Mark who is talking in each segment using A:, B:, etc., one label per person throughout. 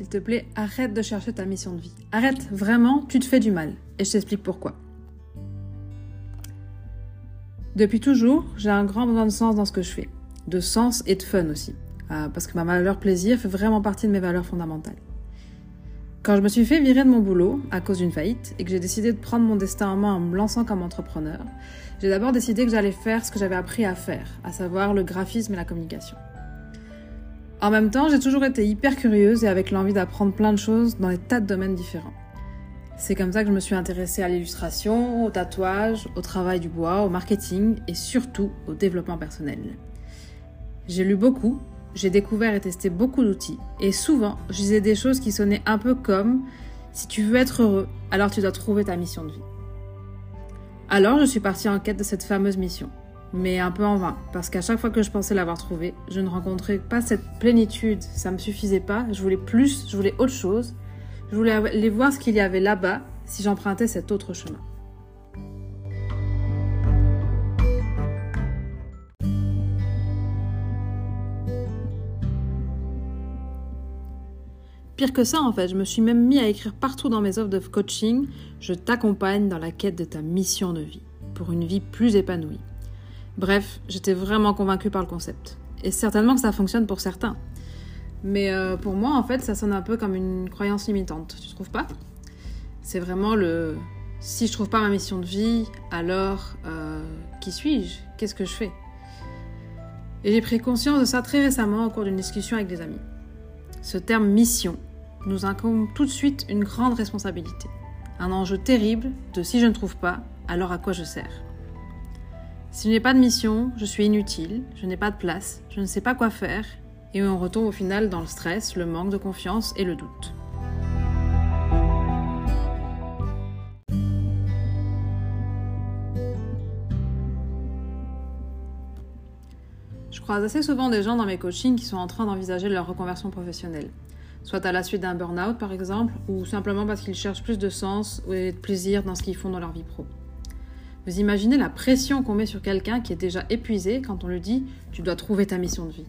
A: s'il te plaît, arrête de chercher ta mission de vie. Arrête, vraiment, tu te fais du mal. Et je t'explique pourquoi. Depuis toujours, j'ai un grand besoin de sens dans ce que je fais. De sens et de fun aussi. Euh, parce que ma valeur plaisir fait vraiment partie de mes valeurs fondamentales. Quand je me suis fait virer de mon boulot à cause d'une faillite et que j'ai décidé de prendre mon destin en main en me lançant comme entrepreneur, j'ai d'abord décidé que j'allais faire ce que j'avais appris à faire, à savoir le graphisme et la communication. En même temps, j'ai toujours été hyper curieuse et avec l'envie d'apprendre plein de choses dans des tas de domaines différents. C'est comme ça que je me suis intéressée à l'illustration, au tatouage, au travail du bois, au marketing et surtout au développement personnel. J'ai lu beaucoup, j'ai découvert et testé beaucoup d'outils et souvent je disais des choses qui sonnaient un peu comme si tu veux être heureux, alors tu dois trouver ta mission de vie. Alors je suis partie en quête de cette fameuse mission, mais un peu en vain, parce qu'à chaque fois que je pensais l'avoir trouvée, je ne rencontrais pas cette plénitude, ça me suffisait pas, je voulais plus, je voulais autre chose, je voulais aller voir ce qu'il y avait là-bas si j'empruntais cet autre chemin. Pire que ça, en fait, je me suis même mis à écrire partout dans mes offres de coaching Je t'accompagne dans la quête de ta mission de vie, pour une vie plus épanouie. Bref, j'étais vraiment convaincue par le concept. Et certainement que ça fonctionne pour certains. Mais euh, pour moi, en fait, ça sonne un peu comme une croyance limitante, tu trouves pas? C'est vraiment le si je trouve pas ma mission de vie, alors euh, qui suis-je? Qu'est-ce que je fais? Et j'ai pris conscience de ça très récemment au cours d'une discussion avec des amis. Ce terme mission nous incombe tout de suite une grande responsabilité. Un enjeu terrible de si je ne trouve pas, alors à quoi je sers? Si je n'ai pas de mission, je suis inutile, je n'ai pas de place, je ne sais pas quoi faire, et on retombe au final dans le stress, le manque de confiance et le doute. Je croise assez souvent des gens dans mes coachings qui sont en train d'envisager leur reconversion professionnelle. Soit à la suite d'un burn-out par exemple, ou simplement parce qu'ils cherchent plus de sens et de plaisir dans ce qu'ils font dans leur vie pro. Vous imaginez la pression qu'on met sur quelqu'un qui est déjà épuisé quand on lui dit tu dois trouver ta mission de vie.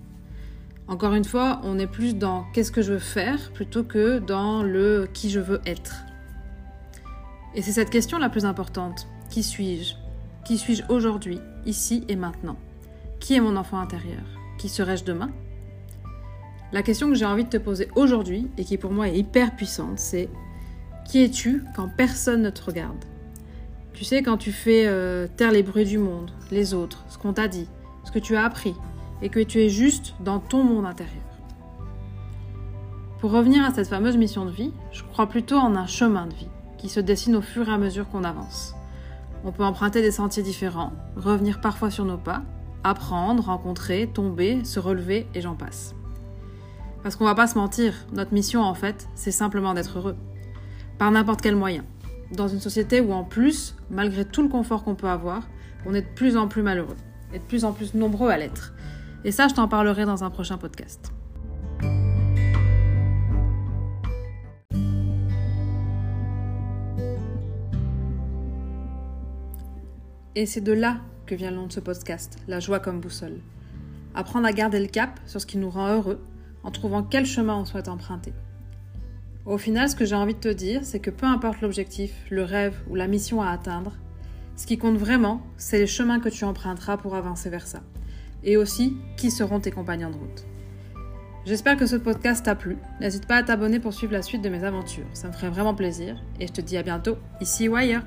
A: Encore une fois, on est plus dans qu'est-ce que je veux faire plutôt que dans le qui je veux être. Et c'est cette question la plus importante. Qui suis-je? Qui suis-je aujourd'hui, ici et maintenant? Qui est mon enfant intérieur? Qui serai-je demain? La question que j'ai envie de te poser aujourd'hui et qui pour moi est hyper puissante, c'est qui es-tu quand personne ne te regarde? Tu sais, quand tu fais euh, taire les bruits du monde, les autres, ce qu'on t'a dit, ce que tu as appris, et que tu es juste dans ton monde intérieur. Pour revenir à cette fameuse mission de vie, je crois plutôt en un chemin de vie qui se dessine au fur et à mesure qu'on avance. On peut emprunter des sentiers différents, revenir parfois sur nos pas, apprendre, rencontrer, tomber, se relever et j'en passe. Parce qu'on va pas se mentir, notre mission en fait, c'est simplement d'être heureux. Par n'importe quel moyen. Dans une société où en plus, malgré tout le confort qu'on peut avoir, on est de plus en plus malheureux et de plus en plus nombreux à l'être. Et ça, je t'en parlerai dans un prochain podcast. Et c'est de là que vient le nom de ce podcast, la joie comme boussole. Apprendre à garder le cap sur ce qui nous rend heureux en trouvant quel chemin on souhaite emprunter. Au final, ce que j'ai envie de te dire, c'est que peu importe l'objectif, le rêve ou la mission à atteindre, ce qui compte vraiment, c'est les chemins que tu emprunteras pour avancer vers ça et aussi qui seront tes compagnons de route. J'espère que ce podcast t'a plu. N'hésite pas à t'abonner pour suivre la suite de mes aventures. Ça me ferait vraiment plaisir. Et je te dis à bientôt, ici ou ailleurs.